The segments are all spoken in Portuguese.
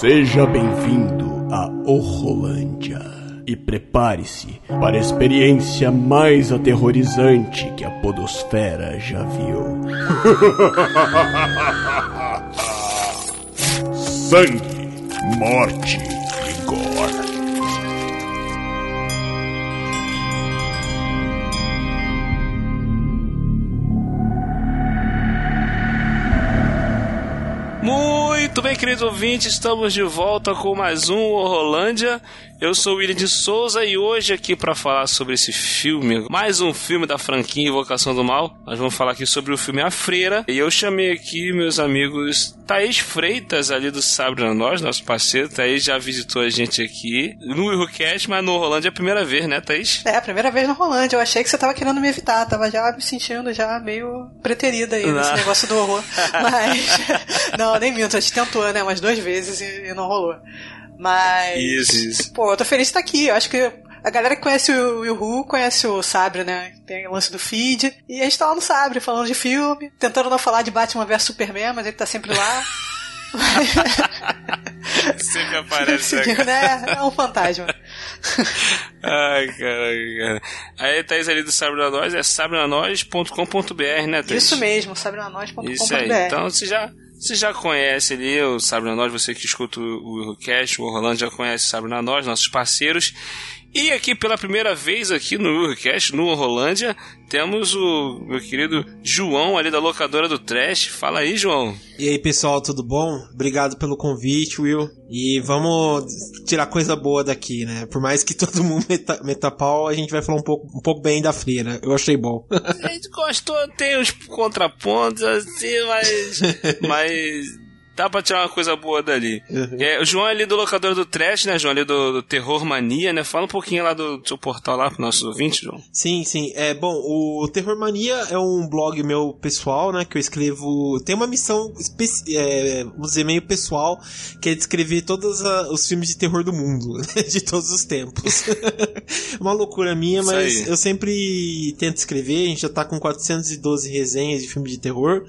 Seja bem-vindo a Horrolândia e prepare-se para a experiência mais aterrorizante que a Podosfera já viu. Sangue, morte Queridos ouvintes, estamos de volta com mais um Horrolândia. Eu sou o William de Souza e hoje aqui para falar sobre esse filme, mais um filme da franquia Invocação do Mal. Nós vamos falar aqui sobre o filme A Freira. E eu chamei aqui meus amigos Thaís Freitas, ali do Sabre na Nós, nosso parceiro. Thaís já visitou a gente aqui no Eurocast, mas no Rolândia é a primeira vez, né, Thaís? É, a primeira vez no Rolândia. Eu achei que você tava querendo me evitar, tava já me sentindo já meio preterida aí nesse negócio do horror. Mas, não, nem minto, a gente tentou, né, umas duas vezes e, e não rolou. Mas. Isso, isso. Pô, eu tô feliz de estar aqui. Eu acho que a galera que conhece o Yuhu conhece o Sabre, né? Tem o lance do feed. E a gente tá lá no Sabre falando de filme, tentando não falar de Batman vs Superman, mas ele tá sempre lá. sempre aparece, né? É um fantasma. Ai, caralho, cara. Aí Thaís ali do Sabre na Nós é sabrenanois.com.br, né, Thaís? Isso mesmo, sabrenanois.com.br. Isso aí. Então você já você já conhece ali o Sabre na Nós, você que escuta o Eurocast, o Orlando já conhece o Sabre na Nós, nossos parceiros. E aqui pela primeira vez aqui no Eurocast, no Rolândia, temos o meu querido João ali da locadora do Trash. Fala aí, João. E aí, pessoal, tudo bom? Obrigado pelo convite, Will. E vamos tirar coisa boa daqui, né? Por mais que todo mundo meta, pau, a gente vai falar um pouco, um pouco bem da freira. Eu achei bom. a gente gostou, tem os contrapontos, assim, mas. mas dá pra tirar uma coisa boa dali. Uhum. É, o João é ali do locador do Trash, né, João? Ali do, do, Terror Mania, né? Fala um pouquinho lá do, seu portal lá para nossos ouvintes, João. Sim, sim. É, bom, o Terror Mania é um blog meu pessoal, né? Que eu escrevo. Tem uma missão, é, vamos dizer, meio pessoal, que é descrever todos a, os filmes de terror do mundo, né, de todos os tempos. uma loucura minha, mas eu sempre tento escrever. A gente já tá com 412 resenhas de filme de terror.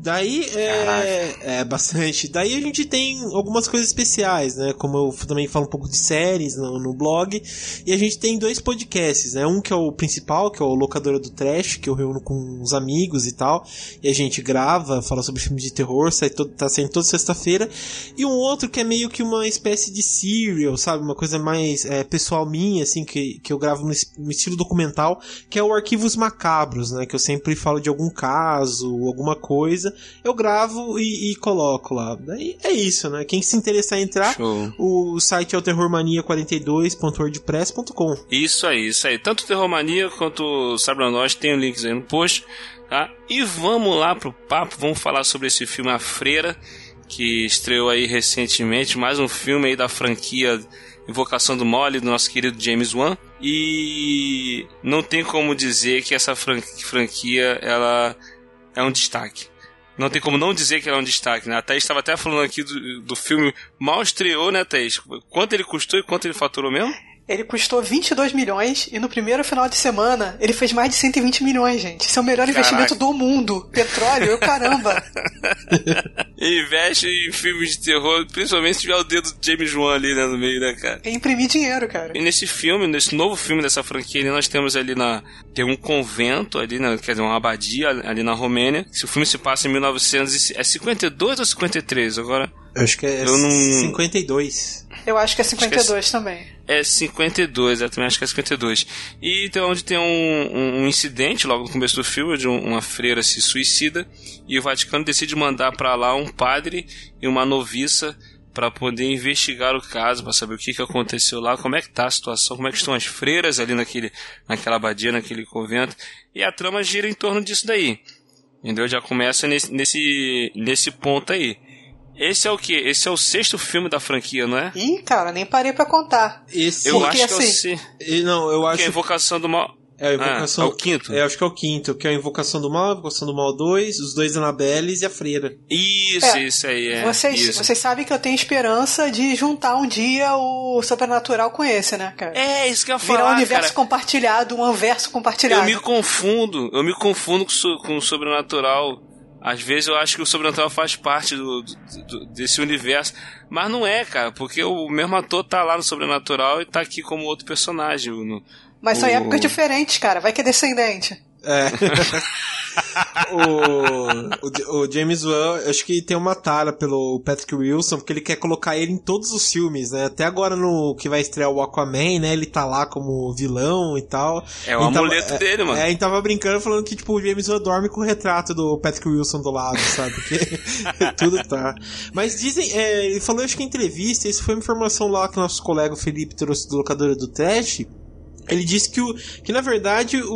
Daí é, é, bastante. Daí a gente tem algumas coisas especiais, né? Como eu também falo um pouco de séries no, no blog. E a gente tem dois podcasts, né? Um que é o principal, que é o Locadora do Trash, que eu reúno com os amigos e tal. E a gente grava, fala sobre filmes de terror, sai todo, tá saindo toda sexta-feira. E um outro que é meio que uma espécie de serial, sabe? Uma coisa mais é, pessoal minha, assim, que, que eu gravo no, no estilo documental, que é o Arquivos Macabros, né? Que eu sempre falo de algum caso, alguma coisa coisa, eu gravo e, e coloco lá. Daí é isso, né? Quem se interessar em entrar, Show. o site é o terrormania42.wordpress.com. Isso aí, isso aí. Tanto o Terrormania quanto o Sabre Nós tem links aí no post, tá? E vamos lá pro papo, vamos falar sobre esse filme A Freira, que estreou aí recentemente, mais um filme aí da franquia Invocação do Mole, do nosso querido James Wan. E não tem como dizer que essa franquia ela é um destaque não tem como não dizer que ela é um destaque, né? A Thaís estava até falando aqui do, do filme, mal estreou, né, Thaís? Quanto ele custou e quanto ele faturou mesmo? Ele custou 22 milhões e no primeiro final de semana ele fez mais de 120 milhões, gente. Esse é o melhor Caraca. investimento do mundo. Petróleo, eu caramba. Investe em filmes de terror, principalmente se tiver o dedo do James Wan ali né, no meio, né, cara? É imprimir dinheiro, cara. E nesse filme, nesse novo filme dessa franquia, nós temos ali na. Tem um convento ali, né, quer dizer, uma abadia ali na Romênia. Se o filme se passa em 1952 é ou 53? Agora. Eu acho que é eu não... 52. Eu acho que é 52 que é, também. É 52, eu também acho que é 52. E então onde tem um, um incidente logo no começo do filme, de uma freira se suicida, e o Vaticano decide mandar para lá um padre e uma noviça para poder investigar o caso, para saber o que, que aconteceu lá, como é que tá a situação, como é que estão as freiras ali naquele, naquela abadia, naquele convento. E a trama gira em torno disso daí. Entendeu? Já começa nesse, nesse, nesse ponto aí. Esse é o que? Esse é o sexto filme da franquia, não é? Ih, cara, nem parei pra contar. Esse... Eu acho que assim, é o Não, eu acho... Que é a Invocação do Mal... É a invocação. Ah, é o quinto? É, acho que é o quinto, que é a Invocação do Mal, a Invocação do Mal 2, os dois Anabeles e a Freira. Isso, é, isso aí, é. Vocês, isso. vocês sabem que eu tenho esperança de juntar um dia o Sobrenatural com esse, né, cara? É, isso que eu ia falar. Virar um universo cara. compartilhado, um universo compartilhado. Eu me confundo, eu me confundo com, com o Sobrenatural. Às vezes eu acho que o sobrenatural faz parte do, do, desse universo. Mas não é, cara, porque o mesmo ator tá lá no sobrenatural e tá aqui como outro personagem. No, mas são épocas diferentes, cara. Vai que é descendente. É. o, o, o, James Wan, acho que tem uma tara pelo Patrick Wilson, porque ele quer colocar ele em todos os filmes, né? Até agora no que vai estrear o Aquaman, né? Ele tá lá como vilão e tal. É o amuleto tava, é, dele, mano. É, a gente tava brincando falando que, tipo, o James Wan dorme com o retrato do Patrick Wilson do lado, sabe? Porque tudo tá. Mas dizem, é, ele falou, acho que em entrevista, isso foi uma informação lá que nosso colega Felipe trouxe do locadora do Trash, ele disse que, o, que na verdade o,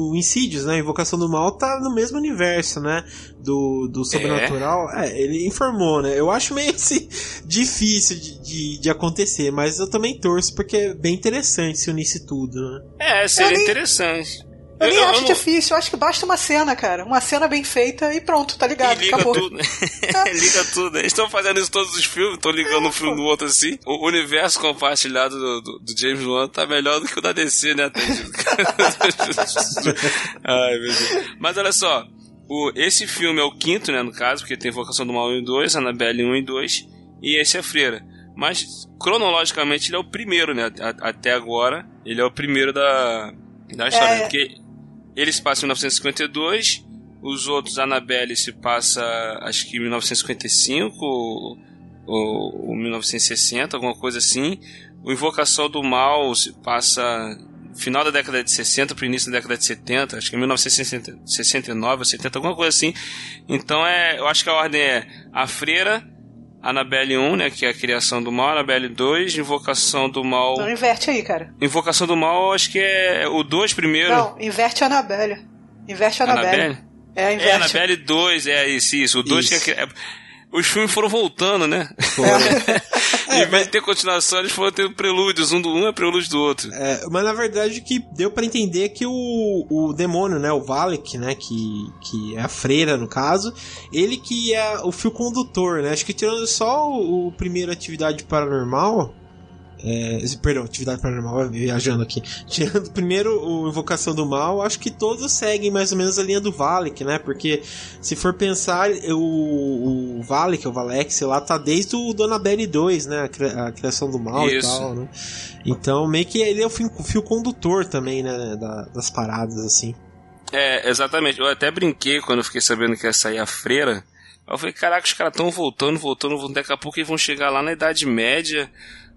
o Insidious, né, a Invocação do Mal, tá no mesmo universo, né, do, do Sobrenatural. É. é ele informou, né. Eu acho meio assim, difícil de, de, de, acontecer, mas eu também torço porque é bem interessante se unisse tudo, né. É, seria nem, interessante. Eu, eu nem acho eu não... difícil, eu acho que basta uma cena, cara. Uma cena bem feita e pronto, tá ligado? E liga Acabou. tudo. É. liga tudo. Eles estão fazendo isso todos os filmes, estão ligando é, um filme no outro assim. O universo compartilhado do, do, do, James Wan tá melhor do que o da DC, né? Ai, meu Deus. Mas olha só, o, esse filme é o quinto, né, no caso, porque tem Vocação do Mal 1 e 2, Annabelle 1 e 2, e esse é Freira. Mas, cronologicamente, ele é o primeiro, né? até agora, ele é o primeiro da, da história. É... Porque ele se passa em 1952, os outros, Annabelle, se passa acho que em 1955 ou, ou, ou 1960, alguma coisa assim. O Invocação do Mal se passa final da década de 60 para início da década de 70, acho que é 1969 ou 70, alguma coisa assim. Então é, eu acho que a ordem é a Freira, Annabelle 1, né, que é a criação do mal, Annabelle 2, Invocação do Mal. Então inverte aí, cara. Invocação do Mal, acho que é o 2 primeiro. Não, inverte a Annabelle. Inverte a Annabelle. Annabelle? É, inverte. É, Annabelle 2, é isso, isso. O 2 que é, os filmes foram voltando, né? É. em vez de ter continuação, eles foram tendo prelúdios. Um do um é prelúdio do outro. É, mas na verdade que deu para entender que o, o demônio, né? O Valek, né? Que, que é a freira, no caso. Ele que é o fio condutor, né? Acho que tirando só o, o primeiro Atividade Paranormal é, perdão, atividade paranormal, viajando aqui. Tirando primeiro o Invocação do Mal, acho que todos seguem mais ou menos a linha do Valek, né? Porque se for pensar, o, o Valek, o Valex, lá tá desde o Donabelle 2, né? A, criação do mal Isso. e tal, né? Então, meio que ele é o fio, fio condutor também, né? Da, das paradas, assim. É, exatamente. Eu até brinquei quando eu fiquei sabendo que ia sair a freira. Eu falei, caraca, os caras estão voltando, voltando, voltando. Daqui a pouco eles vão chegar lá na Idade Média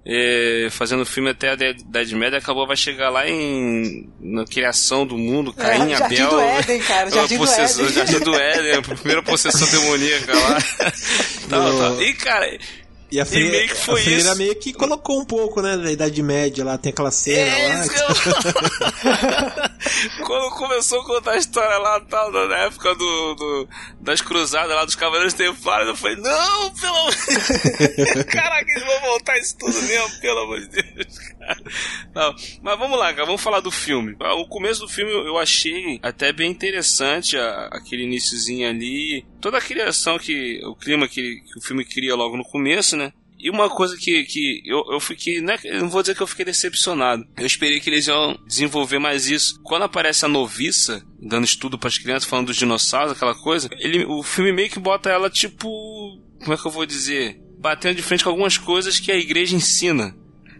é, fazendo filme até a Idade Média, acabou, vai chegar lá em na criação do mundo, é, Caim, é, Abel. Jardim do Éden, cara, Jardim do Éden. Jardim do Éden, a primeira possessão demoníaca lá. tal, tal. E, cara, e a freira, e meio que foi a freira isso. meio que colocou um pouco, né, da Idade Média lá, tem aquela cena é lá. Quando começou a contar a história lá, tal, na época do, do das cruzadas lá, dos Cavaleiros Templários, eu falei, não, pelo amor de Deus. Caraca, eles vão voltar isso tudo mesmo, pelo amor de Deus, cara. Não, mas vamos lá, cara, vamos falar do filme. O começo do filme eu achei até bem interessante, a, aquele iníciozinho ali, toda a criação que, o clima que, que o filme cria logo no começo, né? E uma coisa que, que eu, eu fiquei, né, não vou dizer que eu fiquei decepcionado. Eu esperei que eles iam desenvolver mais isso. Quando aparece a noviça, dando estudo para as crianças, falando dos dinossauros, aquela coisa, ele, o filme meio que bota ela tipo, como é que eu vou dizer? Batendo de frente com algumas coisas que a igreja ensina.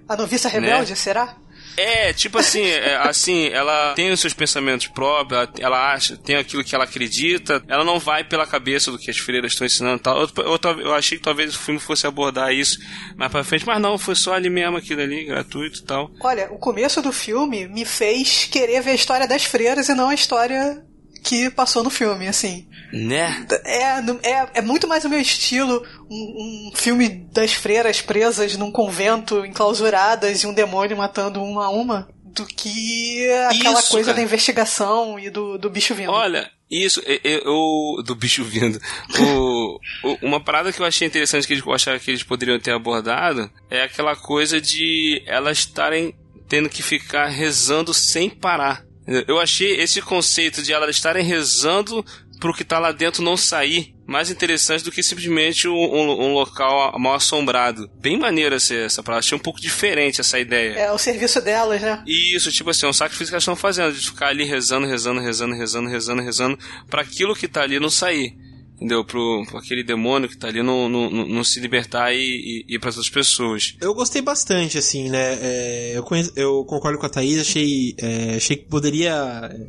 A noviça rebelde, né? será? É, tipo assim, é, assim, ela tem os seus pensamentos próprios, ela acha, tem aquilo que ela acredita, ela não vai pela cabeça do que as freiras estão ensinando tal. Eu, eu, eu, achei que talvez o filme fosse abordar isso mais pra frente, mas não, foi só ali mesmo aquilo ali, gratuito e tal. Olha, o começo do filme me fez querer ver a história das freiras e não a história que passou no filme, assim. Né? É, é, é muito mais o meu estilo um, um, filme das freiras presas num convento, enclausuradas, e um demônio matando uma a uma, do que aquela isso, coisa cara. da investigação e do, do bicho vindo. Olha, isso, eu, do bicho vindo. O, uma parada que eu achei interessante que eu achava que eles poderiam ter abordado é aquela coisa de elas estarem tendo que ficar rezando sem parar. Eu achei esse conceito de elas estarem rezando pro que tá lá dentro não sair mais interessante do que simplesmente um, um, um local mal assombrado. Bem maneira essa, essa palavra. Achei um pouco diferente essa ideia. É, o serviço delas, né? Isso, tipo assim, é um sacrifício que elas estão fazendo, de ficar ali rezando, rezando, rezando, rezando, rezando, rezando, para aquilo que tá ali não sair entendeu? Pro, pro aquele demônio que tá ali não, não, se libertar e, e ir para outras pessoas. Eu gostei bastante, assim, né? É, eu, conheço, eu concordo com a Thaís, achei, é, achei que poderia.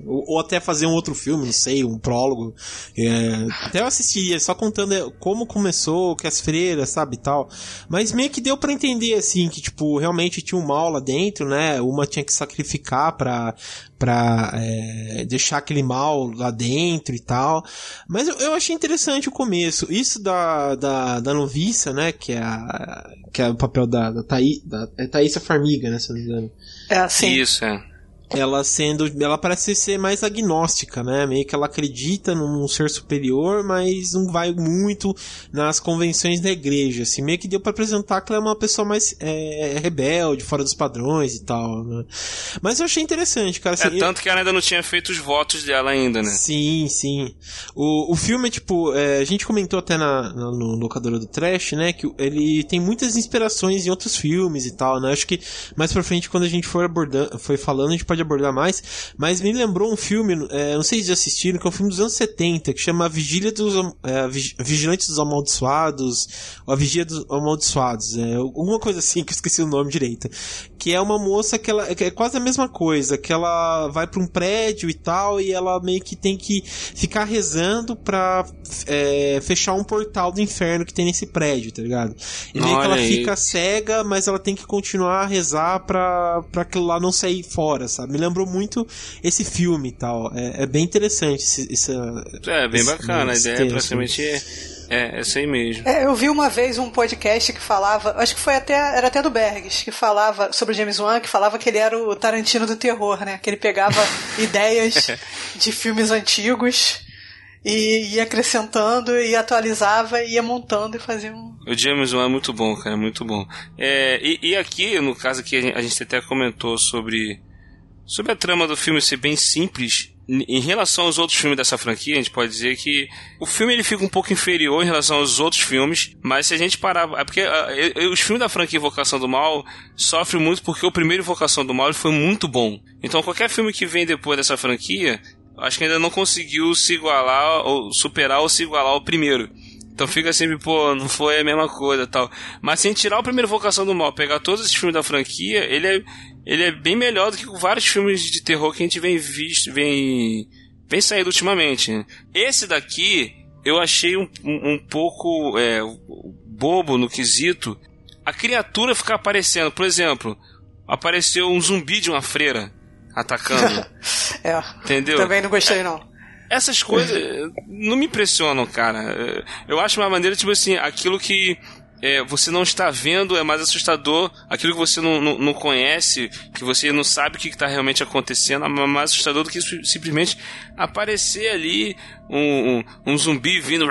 Ou, ou, até fazer um outro filme, não sei, um prólogo. É, até eu assistiria, só contando como começou, que as freiras, sabe, tal. Mas meio que deu para entender, assim, que, tipo, realmente tinha um mal lá dentro, né? Uma tinha que sacrificar pra, pra é, deixar aquele mal lá dentro e tal. Mas eu, eu, achei interessante o começo. Isso da, da, da noviça, né? Que é, a, que é o papel da, da, Thaí, da é Thaísa Farmiga, né? Se não me engano. É assim. Isso, é ela sendo. Ela parece ser mais agnóstica, né? Meio que ela acredita num ser superior, mas não vai muito nas convenções da igreja. Assim, meio que deu para apresentar que ela é uma pessoa mais é, rebelde, fora dos padrões e tal, né? Mas eu achei interessante, cara. Assim, é tanto que ela ainda não tinha feito os votos dela ainda, né? Sim, sim. O, o filme, tipo, é, a gente comentou até na, na, no locadora do Trash, né? Que ele tem muitas inspirações em outros filmes e tal, né? Acho que mais pra frente, quando a gente for abordando, foi falando, a gente pode abordar mais, mas me lembrou um filme, é, não sei se já assistiram, que é um filme dos anos 70, que chama Vigília dos é, Vigilantes dos Amaldiçoados, ou A Vigia dos Amaldiçoados, é, alguma coisa assim, que eu esqueci o nome direito. Que é uma moça que ela que é quase a mesma coisa, que ela vai para um prédio e tal, e ela meio que tem que ficar rezando pra é, fechar um portal do inferno que tem nesse prédio, tá ligado? E meio que ela aí. fica cega, mas ela tem que continuar a rezar pra, pra aquilo lá não sair fora, sabe? Me lembrou muito esse filme e tal. É, é bem interessante esse, esse, É, bem bacana. A ideia é praticamente é, essa aí mesmo. É, eu vi uma vez um podcast que falava, acho que foi até, era até do Bergs, que falava sobre James Wan, que falava que ele era o Tarantino do terror, né? Que ele pegava ideias de filmes antigos e ia acrescentando e atualizava e ia montando e fazia um. O James Wan é muito bom, cara, muito bom. É, e, e aqui, no caso aqui, a gente até comentou sobre Sobre a trama do filme ser bem simples, em relação aos outros filmes dessa franquia, a gente pode dizer que o filme ele fica um pouco inferior em relação aos outros filmes, mas se a gente parar. É porque uh, os filmes da franquia Invocação do Mal sofrem muito porque o primeiro Invocação do Mal foi muito bom. Então qualquer filme que vem depois dessa franquia, acho que ainda não conseguiu se igualar, ou superar ou se igualar ao primeiro. Então fica sempre, pô, não foi a mesma coisa tal. Mas sem tirar o primeiro Vocação do Mal, pegar todos esses filmes da franquia, ele é ele é bem melhor do que vários filmes de terror que a gente vem visto, vem, vem saindo ultimamente. Esse daqui eu achei um, um, um pouco é, bobo no quesito. A criatura ficar aparecendo, por exemplo, apareceu um zumbi de uma freira atacando. é. Entendeu? Também não gostei não. Essas coisas não me impressionam, cara. Eu acho uma maneira, tipo assim, aquilo que é, você não está vendo é mais assustador. Aquilo que você não, não, não conhece, que você não sabe o que está realmente acontecendo, é mais assustador do que simplesmente aparecer ali um, um, um zumbi vindo,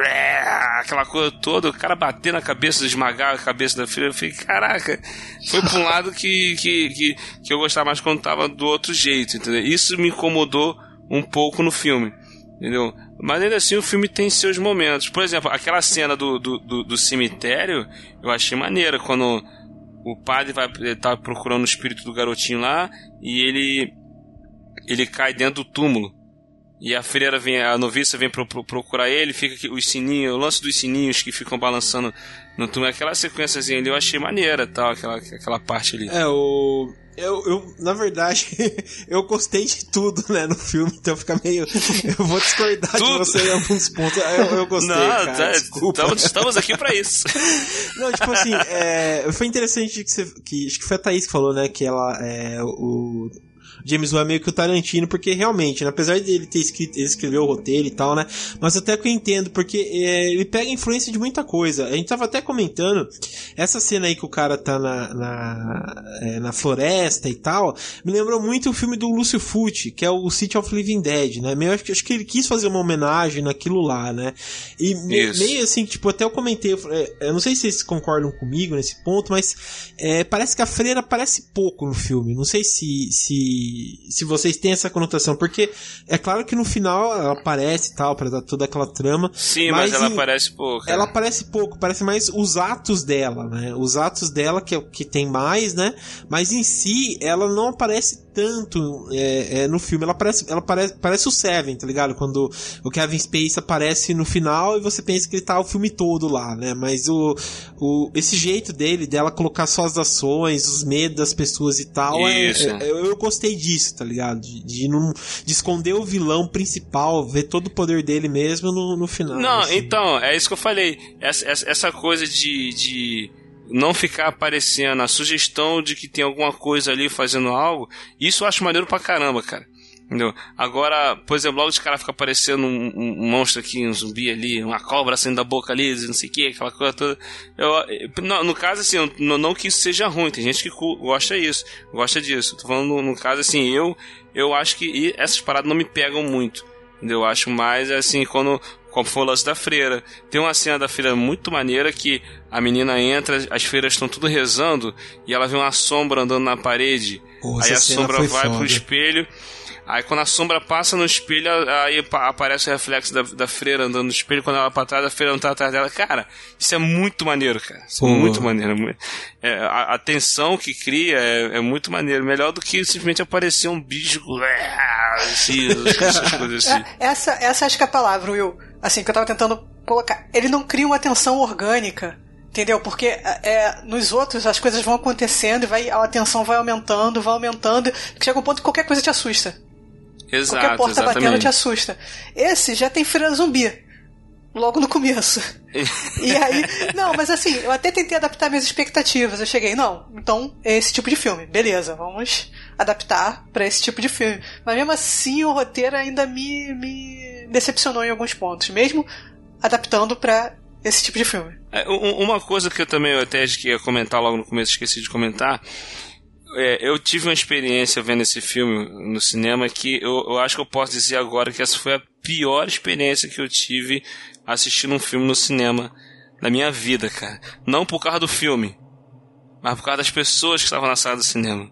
aquela coisa toda, o cara bater na cabeça, esmagar a cabeça da filha. Eu falei, caraca, foi para um lado que, que, que, que eu gostava mais quando estava do outro jeito, entendeu? Isso me incomodou um pouco no filme. Entendeu? Mas ainda assim o filme tem seus momentos. Por exemplo, aquela cena do, do, do, do cemitério eu achei maneira. Quando o padre vai tá procurando o espírito do garotinho lá e ele ele cai dentro do túmulo. E a freira vem, a noviça vem pro, pro, procurar ele, fica aqui, os sininhos, o lance dos sininhos que ficam balançando no túmulo, aquela sequênciazinha ali eu achei maneira, tal, aquela, aquela parte ali. É, o eu, eu, na verdade, eu gostei de tudo, né, no filme, então fica meio. Eu vou discordar tudo? de você em alguns pontos. Eu, eu gostei. Não, cara, tá, estamos, estamos aqui para isso. Não, tipo assim, é, foi interessante que você. Que, acho que foi a Thaís que falou, né, que ela. É, o, James Wan é meio que o Tarantino, porque realmente, né, apesar de ele ter escrito, ele escreveu o roteiro e tal, né? Mas até que eu entendo, porque é, ele pega influência de muita coisa. A gente tava até comentando, essa cena aí que o cara tá na, na, é, na floresta e tal, me lembrou muito o filme do Lúcio Fucci, que é o City of Living Dead, né? Meio, acho, acho que ele quis fazer uma homenagem naquilo lá, né? E me, meio assim, tipo, até eu comentei, eu, é, eu não sei se vocês concordam comigo nesse ponto, mas é, parece que a freira aparece pouco no filme. Não sei se, se se, se vocês têm essa conotação, porque é claro que no final ela aparece e tal, pra dar toda aquela trama. Sim, mas, mas ela em, aparece pouco. Ela aparece pouco, parece mais os atos dela, né? Os atos dela que, é que tem mais, né? Mas em si, ela não aparece tanto é, é, no filme. Ela parece, ela parece, parece o Seven, tá ligado? Quando o Kevin Space aparece no final e você pensa que ele tá o filme todo lá, né? Mas o, o esse jeito dele, dela colocar só as ações, os medos das pessoas e tal, é, é, eu, eu, gostei disso, tá ligado? De, de, não, de esconder o vilão principal, ver todo o poder dele mesmo no, no final. Não, assim. então, é isso que eu falei. Essa, essa coisa de, de não ficar aparecendo a sugestão de que tem alguma coisa ali fazendo algo, isso eu acho maneiro pra caramba, cara. Entendeu? Agora, por exemplo, logo de cara fica aparecendo um, um, monstro aqui, um zumbi ali, uma cobra saindo da boca ali, não sei o que, aquela coisa toda. Eu, no, no caso, assim, não, não que isso seja ruim, tem gente que gosta disso, gosta disso. Tô falando no, no caso, assim, eu, eu acho que essas paradas não me pegam muito. Entendeu? Eu acho mais assim, quando como foi o lance da freira. Tem uma cena da freira muito maneira que a menina entra, as freiras estão tudo rezando e ela vê uma sombra andando na parede. aí a sombra vai foda. pro espelho. Aí quando a sombra passa no espelho, aí aparece o reflexo da, da freira andando no espelho, quando ela pra trás, a freira não tá atrás dela. Cara, isso é muito maneiro, cara. Isso é muito maneiro. É, a, a, tensão que cria é, é, muito maneiro. Melhor do que simplesmente aparecer um bicho. Assim, essas coisas assim. É, essa, essa acho que é a palavra, Will assim, que eu tava tentando colocar. Ele não cria uma tensão orgânica. Entendeu? Porque é, nos outros as coisas vão acontecendo e vai, a tensão vai aumentando, vai aumentando, chega um ponto que qualquer coisa te assusta. Exato, qualquer porta exatamente. batendo te assusta. Esse já tem freira zumbi. Logo no começo. e aí. Não, mas assim, eu até tentei adaptar minhas expectativas. Eu cheguei, não, então é esse tipo de filme. Beleza, vamos adaptar para esse tipo de filme. Mas mesmo assim, o roteiro ainda me, me decepcionou em alguns pontos, mesmo adaptando para esse tipo de filme. É, uma coisa que eu também até ia comentar logo no começo, esqueci de comentar. É, eu tive uma experiência vendo esse filme no cinema que eu, eu, acho que eu posso dizer agora que essa foi a pior experiência que eu tive assistindo um filme no cinema na minha vida, cara. Não por causa do filme, mas por causa das pessoas que estavam na sala do cinema.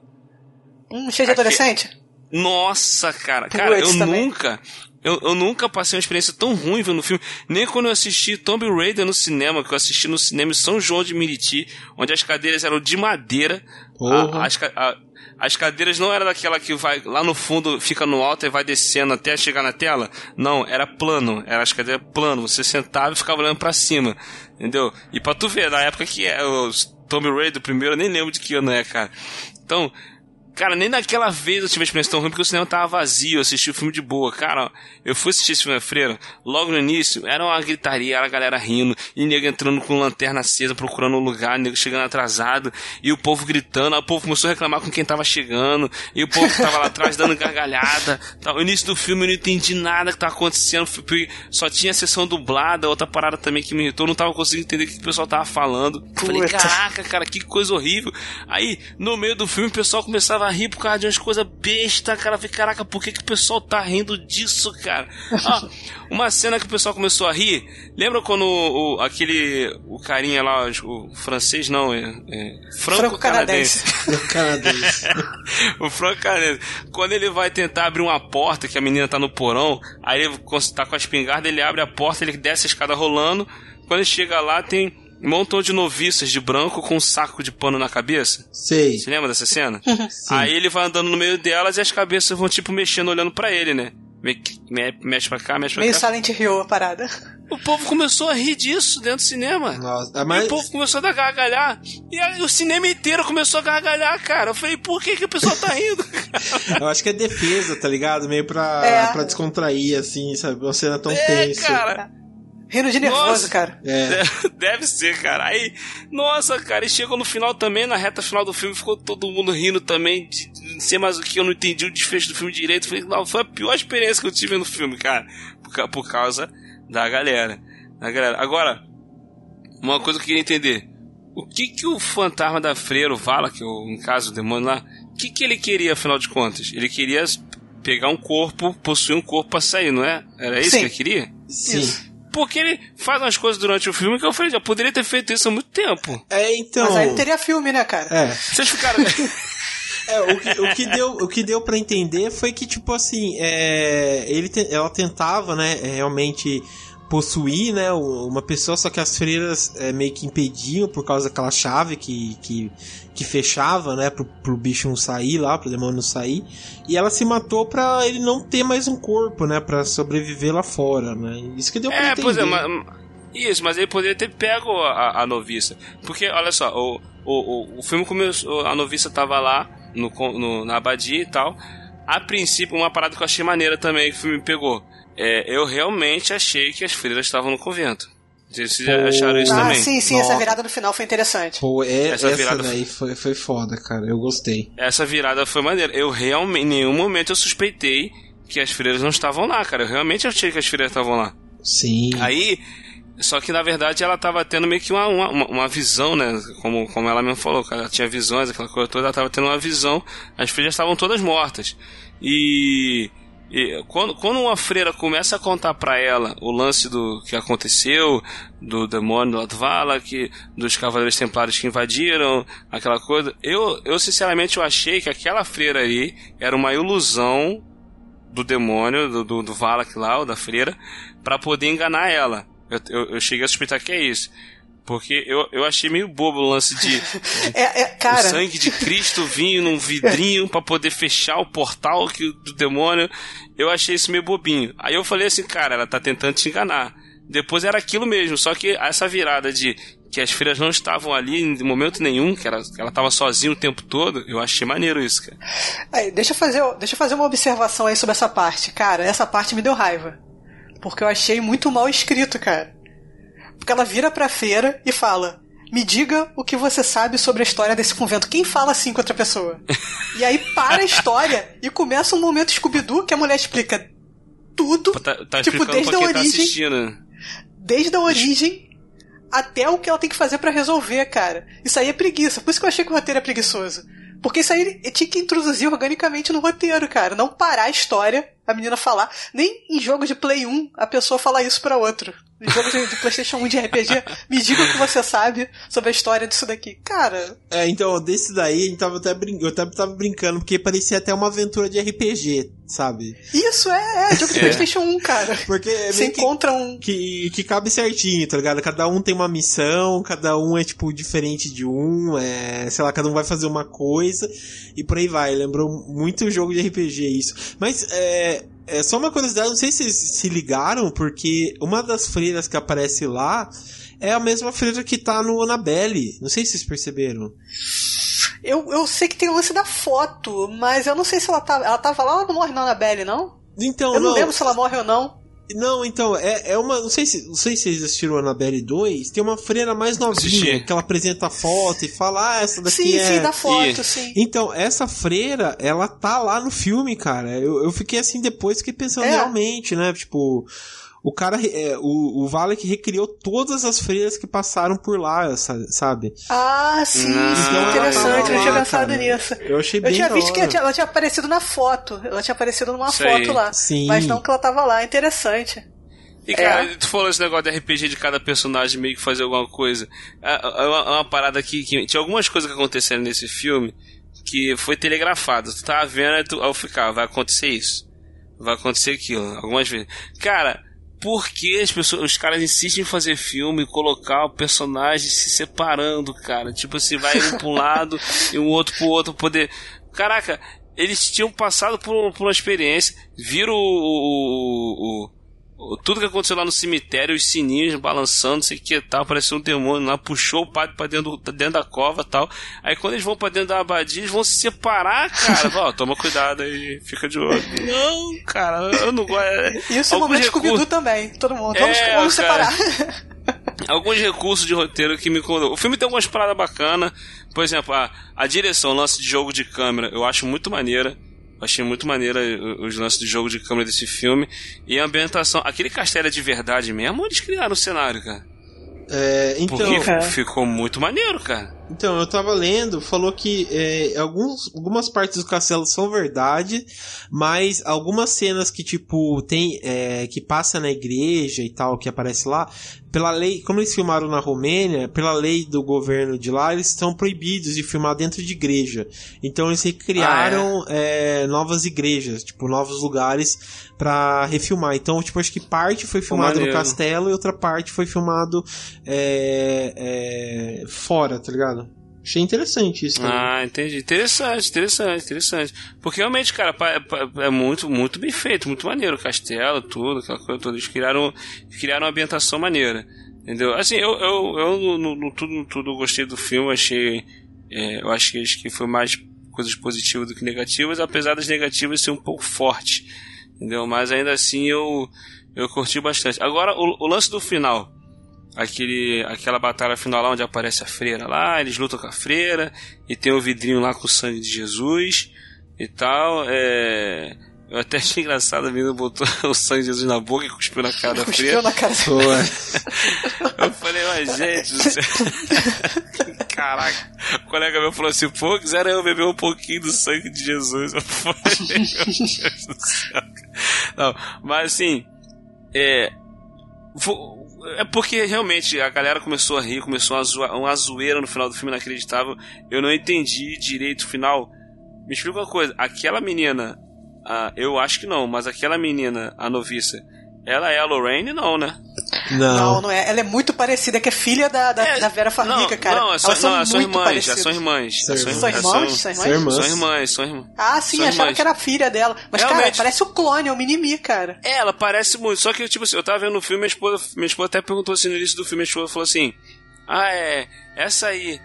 Hum, cheio de adolescente? Nossa, cara. Cara, eu também. nunca. Eu, eu nunca passei uma experiência tão ruim vendo o filme, nem quando eu assisti Tomb Raider no cinema, que eu assisti no cinema em São João de Miriti, onde as cadeiras eram de madeira. A, as, a, as cadeiras não eram daquela que vai lá no fundo, fica no alto e vai descendo até chegar na tela. Não, era plano. Era as cadeiras plano. Você sentava e ficava olhando para cima. Entendeu? E pra tu ver, na época que é o Tomb Raider primeiro, eu nem lembro de que ano é, cara. Então, Cara, nem naquela vez eu tive a experiência tão ruim porque o cinema tava vazio, eu assisti o filme de boa. Cara, eu fui assistir esse filme na freira, logo no início, era uma gritaria, era a galera rindo, e nego entrando com lanterna acesa, procurando um lugar, nego chegando atrasado, e o povo gritando, aí o povo começou a reclamar com quem tava chegando, e o povo que tava lá atrás dando gargalhada. Tá, o início do filme eu não entendi nada que tava acontecendo, só tinha a sessão dublada, outra parada também que me irritou, não tava conseguindo entender o que o pessoal tava falando. Falei, caraca, cara, que coisa horrível. Aí, no meio do filme, o pessoal começava começava a rir por causa de umas coisas bestas, cara. Eu falei, caraca, por que, que o pessoal tá rindo disso, cara? Ah, uma cena que o pessoal começou a rir. Lembra quando o, o aquele. O carinha lá, o francês não, é. é franco-canadense. Franco-canadense. o franco-canadense. Quando ele vai tentar abrir uma porta, que a menina tá no porão, aí ele tá com a espingarda, ele abre a porta, ele desce a escada rolando. Quando ele chega lá, tem um montão de noviças de branco com um saco de pano na cabeça. Sei. Você lembra dessa cena? Aí ele vai andando no meio delas e as cabeças vão, tipo, mexendo, olhando para ele, né? mexe pra cá, mexe pra Meio cá. Silent Hill a parada. O povo começou a rir disso dentro do cinema. Nossa, mas... E o povo começou a gargalhar. E aí o cinema inteiro começou a gargalhar, cara. Eu falei, por que, que o pessoal tá rindo? Eu acho que é defesa, tá ligado? Meio pra, é. pra descontrair, assim, sabe? Uma cena tão é, tensa. cara. Rindo de nervoso, nossa, cara. É. Deve ser, cara. Aí, nossa, cara, e chegou no final também, na reta final do filme, ficou todo mundo rindo também. De, não sei mais o que, eu não entendi o desfecho do filme direito. Falei, não, foi a pior experiência que eu tive no filme, cara. Por, por causa da galera. Da galera. Agora, uma coisa que eu queria entender. O que que o fantasma da freira, o Vala, que é o, no caso, o demônio lá, o que que ele queria, afinal de contas? Ele queria pegar um corpo, possuir um corpo pra sair, não é? Era isso Sim. que ele queria? Sim. Isso. Porque ele faz umas coisas durante o filme que eu falei, já poderia ter feito isso há muito tempo. É, então. Mas aí não teria filme, né, cara? É. Vocês ficaram. É, o que, o que deu, o que deu para entender foi que, tipo assim, é, ele te, ela tentava, né, realmente possuir, né, uma pessoa, só que as freiras é, meio que impediam por causa daquela chave que, que, que fechava, né, pro, pro bicho não sair lá, pro demônio não sair. E ela se matou pra ele não ter mais um corpo, né, pra sobreviver lá fora, né. Isso que deu pra é, entender. Pois é, mas, isso, mas ele poderia ter pego a, a noviça. Porque, olha só, o, o, o, filme começou, a noviça tava lá no, no, na abadia e tal. A princípio, uma parada que eu achei maneira também que o filme pegou. É, eu realmente achei que as freiras estavam no convento. Vocês Pô. acharam isso ah, também? Sim, sim, Nossa. essa virada no final foi interessante. Pô, é, essa, essa virada daí foi, foi foda, cara. Eu gostei. Essa virada foi maneira. Eu realmente, em nenhum momento eu suspeitei que as freiras não estavam lá, cara. Eu realmente achei que as freiras estavam lá. Sim. Aí, só que na verdade ela tava tendo meio que uma, uma, uma visão, né? Como, como ela mesmo falou, ela tinha visões, aquela coisa toda, ela tava tendo uma visão, as freiras estavam todas mortas. E, e, quando, quando uma freira começa a contar para ela o lance do que aconteceu, do demônio do Latvala, que dos cavaleiros templários que invadiram, aquela coisa, eu, eu sinceramente eu achei que aquela freira aí era uma ilusão do demônio, do, do, do Valak lá, ou da freira, para poder enganar ela. Eu, eu, eu cheguei a suspeitar que é isso. Porque eu, eu achei meio bobo o lance de, é, é, cara... o sangue de Cristo vir num vidrinho para poder fechar o portal que, do demônio. Eu achei isso meio bobinho. Aí eu falei assim, cara, ela tá tentando te enganar. Depois era aquilo mesmo, só que essa virada de que as filhas não estavam ali em momento nenhum, que ela, que ela tava sozinha o tempo todo, eu achei maneiro isso, cara. Aí, deixa, eu fazer, deixa eu fazer uma observação aí sobre essa parte. Cara, essa parte me deu raiva. Porque eu achei muito mal escrito, cara. Porque ela vira pra feira e fala: Me diga o que você sabe sobre a história desse convento. Quem fala assim com outra pessoa? e aí para a história e começa um momento Scooby-Doo que a mulher explica tudo. Tá, tá tipo, desde a tá origem. Tá desde a origem até o que ela tem que fazer para resolver, cara. Isso aí é preguiça. Por isso que eu achei que o roteiro é preguiçoso. Porque isso aí tinha que introduzir organicamente no roteiro, cara. Não parar a história, a menina falar. Nem em jogo de Play 1 a pessoa falar isso para outro jogo de, de, PlayStation 1 de RPG, me diga o que você sabe sobre a história disso daqui. Cara. É, então, desse daí, a gente tava até brin... eu até tava brincando, porque parecia até uma aventura de RPG, sabe? Isso, é, é, jogo de é. PlayStation 1, cara. Porque é você encontra um. Que, que cabe certinho, tá ligado? Cada um tem uma missão, cada um é, tipo, diferente de um, é, sei lá, cada um vai fazer uma coisa, e por aí vai. Lembrou muito o jogo de RPG isso. Mas, é é só uma curiosidade, não sei se vocês se ligaram, porque uma das freiras que aparece lá é a mesma freira que tá no Annabelle. Não sei se vocês perceberam. Eu, eu sei que tem o lance da foto, mas eu não sei se ela tava. Ela tava lá ou não morre na Annabelle, não? Então, eu não, não lembro se ela morre ou não. Não, então, é, é uma. Não sei, se, não sei se vocês assistiram Annabelle 2. Tem uma freira mais novinha que ela apresenta foto e fala, ah, essa daqui sim, é. Sim, da foto, sim. Então, essa freira, ela tá lá no filme, cara. Eu, eu fiquei assim depois, fiquei pensando é. realmente, né? Tipo. O cara, é, o, o Valek recriou todas as freiras que passaram por lá, sabe? Ah, sim, então, interessante, eu não tinha pensado nisso. Eu achei bem Eu tinha visto que ela tinha, ela tinha, aparecido na foto, ela tinha aparecido numa Sei. foto lá. Sim. Mas não que ela tava lá, interessante. E cara, é. tu falou esse negócio de RPG de cada personagem meio que fazer alguma coisa. É, é uma, é uma parada aqui que tinha algumas coisas que aconteceram nesse filme que foi telegrafado. Tu tava vendo e tu, ao ficar, vai acontecer isso. Vai acontecer aquilo. Algumas vezes. Cara, por que as pessoas, os caras insistem em fazer filme colocar o personagem se separando, cara? Tipo assim, vai um pro um lado e um outro pro outro poder. Caraca, eles tinham passado por, por uma experiência, viram o, o, o tudo que aconteceu lá no cemitério, os sininhos balançando, não sei o que tal, parecia um demônio lá, puxou o padre pra dentro, dentro da cova tal. Aí quando eles vão pra dentro da abadia, eles vão se separar, cara. Ó, toma cuidado aí, fica de olho. Não, cara, eu não gosto. Isso é o momento recursos... scooby também, todo mundo. Vamos, é, vamos separar. alguns recursos de roteiro que me incomodou. O filme tem algumas paradas bacanas. Por exemplo, a, a direção, o lance de jogo de câmera, eu acho muito maneira. Achei muito maneira os lances de jogo de câmera desse filme. E a ambientação. Aquele castelo é de verdade mesmo, eles criaram o cenário, cara. É, então. Porque ficou muito maneiro, cara. Então, eu tava lendo, falou que é, alguns, algumas partes do castelo são verdade, mas algumas cenas que, tipo, tem. É, que passa na igreja e tal, que aparece lá, pela lei, como eles filmaram na Romênia, pela lei do governo de lá, eles estão proibidos de filmar dentro de igreja. Então eles recriaram ah, é? É, novas igrejas, tipo, novos lugares para refilmar. Então, tipo, acho que parte foi filmado no castelo e outra parte foi filmado é, é, fora, tá ligado? Achei interessante isso. Também. Ah, entendi. Interessante, interessante, interessante. Porque realmente, cara, é muito, muito bem feito, muito maneiro. Castelo, tudo, aquela coisa toda. Eles criaram, criaram uma ambientação maneira. Entendeu? Assim, eu, eu, eu no, no tudo, no tudo gostei do filme, achei. É, eu acho que, acho que foi mais coisas positivas do que negativas, apesar das negativas ser um pouco forte. Entendeu? Mas ainda assim eu, eu curti bastante. Agora, o, o lance do final aquele, aquela batalha final lá onde aparece a freira lá, eles lutam com a freira, e tem o vidrinho lá com o sangue de Jesus e tal. É... Eu até achei engraçado, a menina botou o sangue de Jesus na boca e cuspiu na cara da freira. na cara da Eu falei, mas gente do céu. Caraca. O colega meu falou assim, pô, quiser eu beber um pouquinho do sangue de Jesus. Eu falei, meu Deus do céu. Não, mas assim, é, é porque realmente a galera começou a rir, começou a zoar, uma zoeira no final do filme inacreditável. Eu não entendi direito o final. Me explica uma coisa: aquela menina, ah, eu acho que não, mas aquela menina, a noviça, ela é a Lorraine, não, né? Não. não, não é. Ela é muito parecida, que é filha da, da, é, da Vera Farmiga, cara. Não, é só, são, não, são irmãs, é são irmãs. São irmãs? São irmãs? São irmãs? São irmãs, são irmãs. Ah, sim, achava que era filha dela. Mas, Realmente. cara, parece o clone, é o Minimi, cara. É, ela parece muito. Só que, tipo assim, eu tava vendo o filme, minha esposa, minha esposa até perguntou assim no início do filme, minha esposa falou assim: Ah, é. Essa aí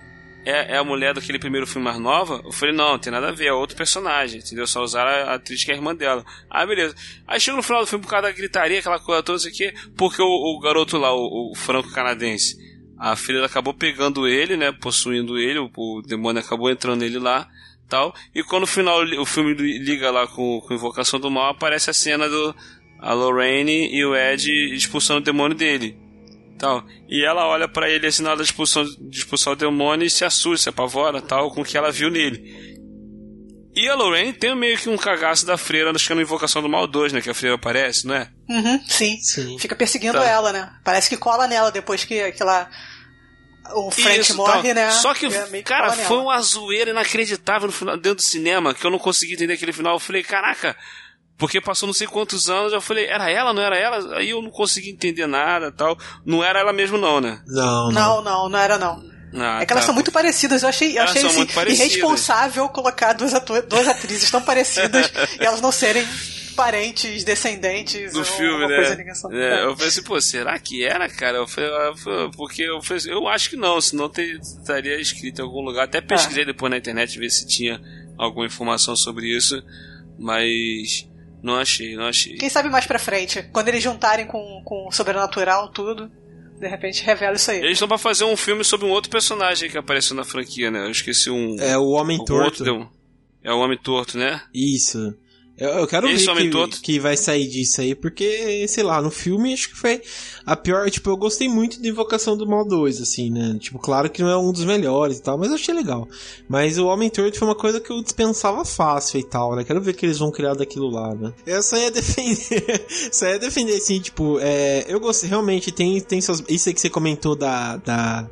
é, é, a mulher daquele primeiro filme mais nova? Eu falei, não, não tem nada a ver, é outro personagem, entendeu? Só usaram a atriz que é a irmã dela. Ah, beleza. Aí chega no final do filme por causa da gritaria, aquela coisa toda, isso aqui, porque o, o garoto lá, o, o franco-canadense, a filha acabou pegando ele, né, possuindo ele, o, o demônio acabou entrando nele lá, tal, e quando o final o filme liga lá com, com Invocação do Mal, aparece a cena do a Lorraine e o Ed expulsando o demônio dele tal. E ela olha para ele assim na hora de expulsão, de expulsar o demônio e se assusta, se apavora, tal, com o que ela viu nele. E a Lorraine tem meio que um cagaço da freira, acho que é Invocação do Mal 2, né? Que a freira aparece, não é? Uhum, sim. sim. Fica perseguindo tá. ela, né? Parece que cola nela depois que aquela. O Frank Isso, morre, né? Só que, é cara, foi uma zoeira inacreditável no final, dentro do cinema, que eu não consegui entender aquele final. Eu falei, caraca, porque passou não sei quantos anos, eu falei, era ela, não era ela? Aí eu não consegui entender nada tal. Não era ela mesmo, não, né? Não, não, não, não, não era não. Ah, é que elas tá. são muito parecidas. Eu achei, eu achei assim, irresponsável colocar duas, duas atrizes tão parecidas e elas não serem parentes, descendentes do filme, né? É, eu falei assim, pô, será que era, cara? Eu falei, porque eu, falei, eu acho que não, senão ter, estaria escrito em algum lugar. Até pesquisei é. depois na internet ver se tinha alguma informação sobre isso, mas não achei, não achei. Quem sabe mais pra frente, quando eles juntarem com, com o sobrenatural, tudo, de repente revela isso aí. Eles estão pra fazer um filme sobre um outro personagem que apareceu na franquia, né? Eu esqueci um. É o Homem Torto. Outro, é o Homem Torto, né? Isso. Eu, eu quero Esse ver que, que, vai sair disso aí, porque, sei lá, no filme acho que foi a pior. Tipo, eu gostei muito de Invocação do Mal 2, assim, né? Tipo, claro que não é um dos melhores e tal, mas eu achei legal. Mas o Homem Torto foi uma coisa que eu dispensava fácil e tal, né? Quero ver que eles vão criar daquilo lá, né? Eu só ia defender. só ia defender, assim, tipo, é, eu gostei, realmente, tem, tem seus. Isso aí que você comentou da, da,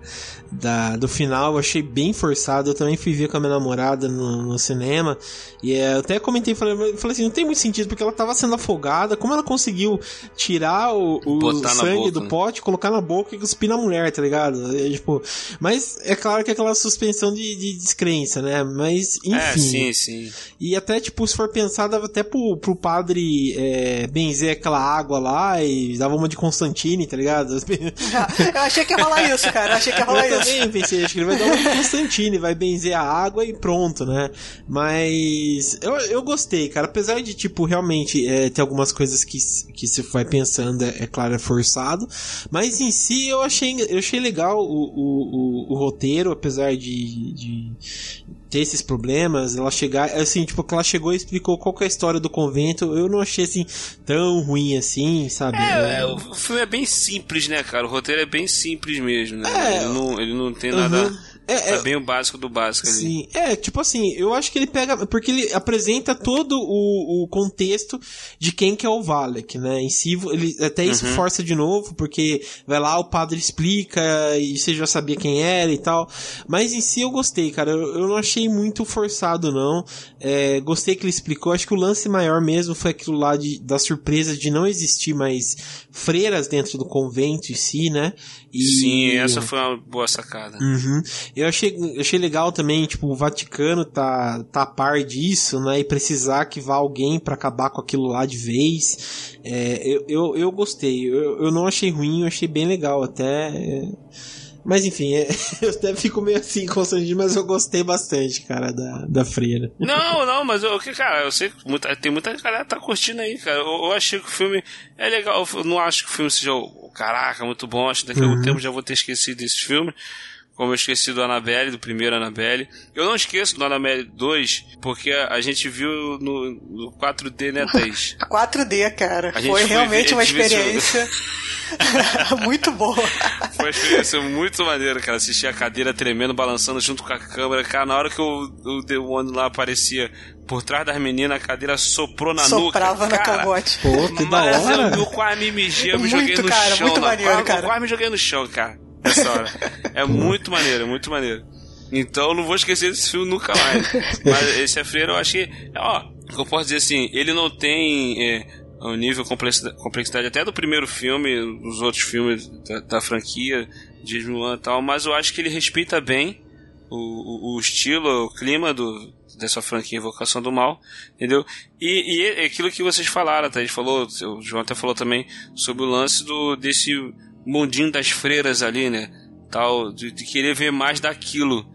da, do final, eu achei bem forçado. Eu também fui ver com a minha namorada no, no cinema. E é, eu até comentei, falei, falei assim, não tem muito sentido, porque ela tava sendo afogada. Como ela conseguiu tirar o, o sangue boca, do né? pote, colocar na boca e cuspir na mulher, tá ligado? É, tipo, mas é claro que é aquela suspensão de, de descrença, né? Mas, enfim. É, sim, sim. E até, tipo, se for pensar, dava até pro, pro padre é, benzer aquela água lá e dava uma de Constantine, tá ligado? eu achei que ia rolar isso, cara. Eu achei que ia rolar eu isso. Eu também pensei, acho que ele vai dar uma de Constantine, vai benzer a água e pronto, né? Mas eu, eu gostei, cara. Apesar de, tipo, realmente é, ter algumas coisas que, que se vai pensando, é, é claro, é forçado. Mas em si eu achei, eu achei legal o, o, o, o roteiro, apesar de, de ter esses problemas, ela chegar, assim, tipo, que ela chegou e explicou qual é a história do convento, eu não achei assim tão ruim assim, sabe? É, é, o filme é bem simples, né, cara? O roteiro é bem simples mesmo, né? É, ele, não, ele não tem uhum. nada É, é, bem o básico do básico ali. Sim, é, tipo assim, eu acho que ele pega. Porque ele apresenta todo o, o contexto de quem que é o Valek, né? Em si, ele até isso uhum. força de novo, porque vai lá, o padre explica e você já sabia quem era e tal. Mas em si eu gostei, cara. Eu, eu não achei muito forçado, não. É, gostei que ele explicou. Acho que o lance maior mesmo foi aquilo lá de, da surpresa de não existir mais freiras dentro do convento em si, né? E... Sim, essa foi uma boa sacada. Uhum. Eu achei, achei legal também, tipo, o Vaticano tá, tá a par disso, né? E precisar que vá alguém para acabar com aquilo lá de vez. É, eu, eu, eu gostei. Eu, eu não achei ruim, eu achei bem legal até. É... Mas enfim, é, eu até fico meio assim constrangido, mas eu gostei bastante, cara, da, da freira. Não, não, mas eu, cara, eu sei que muita, tem muita galera que tá curtindo aí, cara. Eu, eu, achei que o filme é legal. Eu não acho que o filme seja, o caraca, muito bom. Acho que daqui a algum uhum. tempo já vou ter esquecido desse filme. Como eu esqueci do Annabelle, do primeiro Annabelle. Eu não esqueço do Annabelle 2, porque a, gente viu no, no 4D, né, Thaís? 4D, cara. Foi realmente ver, uma experiência. muito boa. Foi uma experiência muito maneira, cara. Assistir a cadeira tremendo, balançando junto com a câmera. Cara, na hora que o, o The One lá aparecia por trás das meninas, a cadeira soprou na Soprava nuca. Soprava na cangote. Pô, que da hora. Eu quase me mijei, eu me muito, joguei no cara, chão. Muito maneiro, quase, cara. Eu quase me joguei no chão, cara nessa hora. É muito maneiro, muito maneiro. Então eu não vou esquecer desse filme nunca mais. Mas esse é freira eu achei. Ó, eu posso dizer assim, ele não tem é, um nível complexidade, complexidade até do primeiro filme, dos outros filmes da, da franquia, de Mulan e tal, mas eu acho que ele respeita bem o, o, o estilo, o clima do, dessa franquia Invocação do Mal, entendeu? E, e é aquilo que vocês falaram, tá? Falou, o João até falou também sobre o lance do, desse mundinho das freiras ali, né? Tal, de, de querer ver mais daquilo.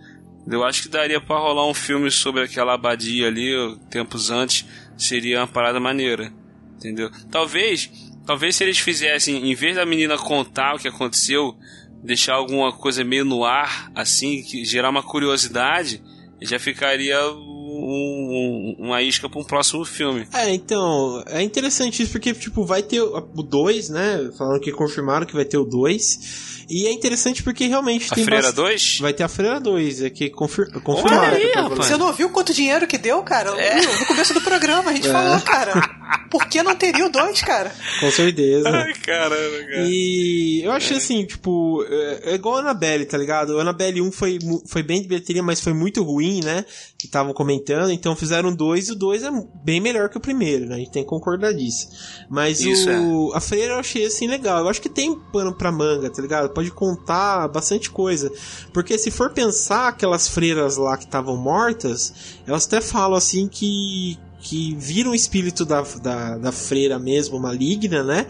Eu acho que daria para rolar um filme sobre aquela abadia ali, tempos antes, seria uma parada maneira, entendeu? Talvez, talvez se eles fizessem, em vez da menina contar o que aconteceu, deixar alguma coisa meio no ar, assim, que gerar uma curiosidade, já ficaria um, uma isca para um próximo filme. É, então, é interessante isso porque, tipo, vai ter o 2, né? Falando que confirmaram que vai ter o 2. E é interessante porque realmente a tem. A Freira 2? Vai ter a Freira 2, é que confir... confirmaram. Aí, Você não ouviu quanto dinheiro que deu, cara? É. No começo do programa a gente é. falou, cara. Por que não teria o 2, cara? Com certeza. Ai, caramba, cara. E eu achei é. assim, tipo, é, é igual a Annabelle, tá ligado? A Annabelle 1 foi, foi bem de bilheteria, mas foi muito ruim, né? Que estavam comentando, então fizeram dois e o 2 é bem melhor que o primeiro, né? A gente tem que concordar disso. Mas Isso, o, é. a Freira eu achei assim legal. Eu acho que tem pano pra manga, tá ligado? pode contar bastante coisa. Porque se for pensar aquelas freiras lá que estavam mortas, elas até falam assim que, que viram o espírito da, da, da freira mesmo, maligna, né?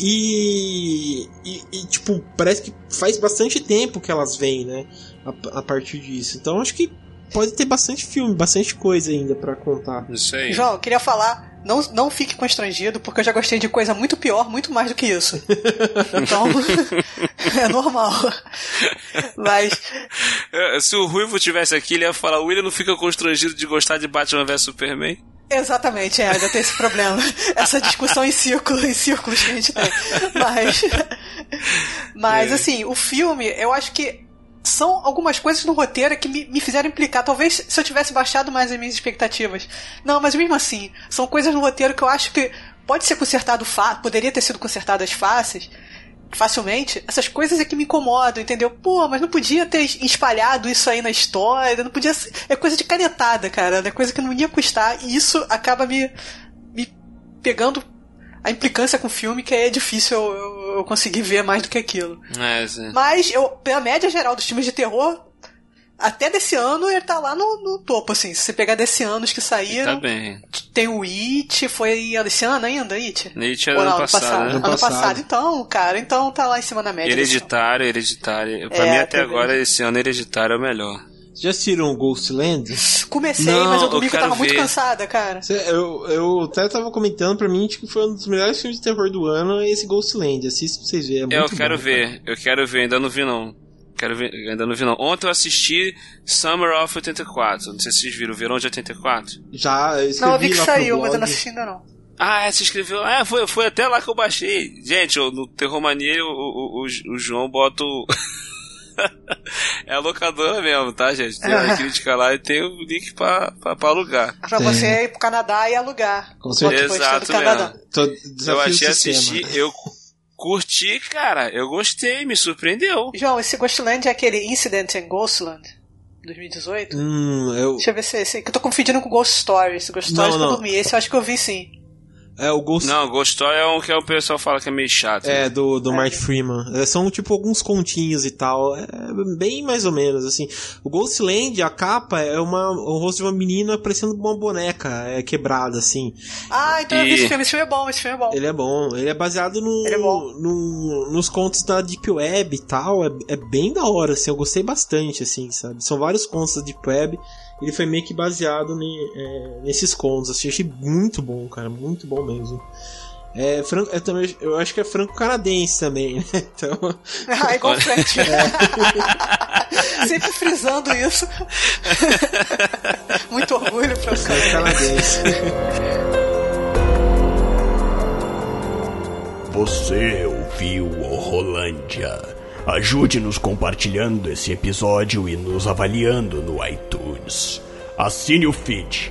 E, e, e, tipo, parece que faz bastante tempo que elas vêm, né? A, a partir disso. Então acho que pode ter bastante filme, bastante coisa ainda para contar. Isso aí. João, eu queria falar não, não fique constrangido, porque eu já gostei de coisa muito pior, muito mais do que isso. Então, é normal. Mas. É, se o Ruivo tivesse aqui, ele ia falar: o William não fica constrangido de gostar de Batman vs Superman? Exatamente, é, ainda tem esse problema. Essa discussão em círculos, em círculos que a gente tem. Mas. Mas, é. assim, o filme, eu acho que são algumas coisas no roteiro que me, me fizeram implicar. Talvez se eu tivesse baixado mais as minhas expectativas. Não, mas mesmo assim, são coisas no roteiro que eu acho que pode ser consertado poderia ter sido consertadas fáceis, facilmente. Essas coisas é que me incomodam, entendeu? Pô, mas não podia ter espalhado isso aí na história, não podia ser... É coisa de canetada, cara, é coisa que não ia custar, e isso acaba me, me pegando a implicância com o filme que é difícil eu, eu, eu conseguir ver mais do que aquilo. É. Mas eu, pela média geral dos filmes de terror, até desse ano ele tá lá no, no topo, assim. Se você pegar desse anos que saíram. Tá bem. Tem o It, foi esse ano ainda, It? It era ano, ano passado. passado. Né? Ano, ano passado. passado. então, cara, então tá lá em cima da média. Hereditário, hereditário. Pra é, mim até agora bem. esse ano hereditário é o melhor. Já assistiram Ghostland? Comecei, não, mas eu domingo eu tava ver. muito cansada, cara. Eu, eu até tava comentando pra mim que foi um dos melhores filmes de terror do ano esse Ghostland. Assista pra vocês verem. É eu quero bom, ver, cara. eu quero ver, ainda não vi não. Quero ver, ainda não vi não. Ontem eu assisti Summer of 84. Não sei se vocês viram, Verão de 84. Já, eu Não, eu vi que saiu, mas eu não assisti ainda não. Ah, é, você escreveu. Ah, foi, foi até lá que eu baixei. Gente, no Terror Mania o, o, o, o João bota o. é a locadora mesmo, tá, gente? Tem a crítica lá e tem o link pra, pra, pra alugar. Pra você ir pro Canadá e alugar. Com certeza. Exato mesmo. Eu achei assistir, eu curti, cara. Eu gostei, me surpreendeu. João, esse Ghostland é aquele Incident in Ghostland? 2018? Hum, eu... Deixa eu ver se é esse. Que eu tô confundindo com Ghost Story. Esse Ghost Story não, não. eu dormi. Esse eu acho que eu vi sim. É, o Ghost... Não, Ghost Story é um que o pessoal fala que é meio chato. É, né? do, do é. Mark Freeman. É, são tipo alguns continhos e tal. É bem mais ou menos, assim. O Ghostland, a capa, é uma, o rosto de uma menina parecendo uma boneca é, quebrada, assim. Ah, então e... eu vi esse filme. Esse filme é bom, esse filme é bom. Ele é bom. Ele é baseado no, é no, nos contos da Deep Web e tal. É, é bem da hora, assim. Eu gostei bastante, assim, sabe? São vários contos da Deep Web ele foi meio que baseado ne, é, nesses contos. Assim, achei muito bom, cara, muito bom mesmo. É, franco, é, também, eu acho que é franco-canadense também, né? Então... Ah, igual Frank. É. Sempre frisando isso. muito orgulho franco-canadense. Você ouviu o Rolândia Ajude-nos compartilhando esse episódio e nos avaliando no iTunes. Assine o feed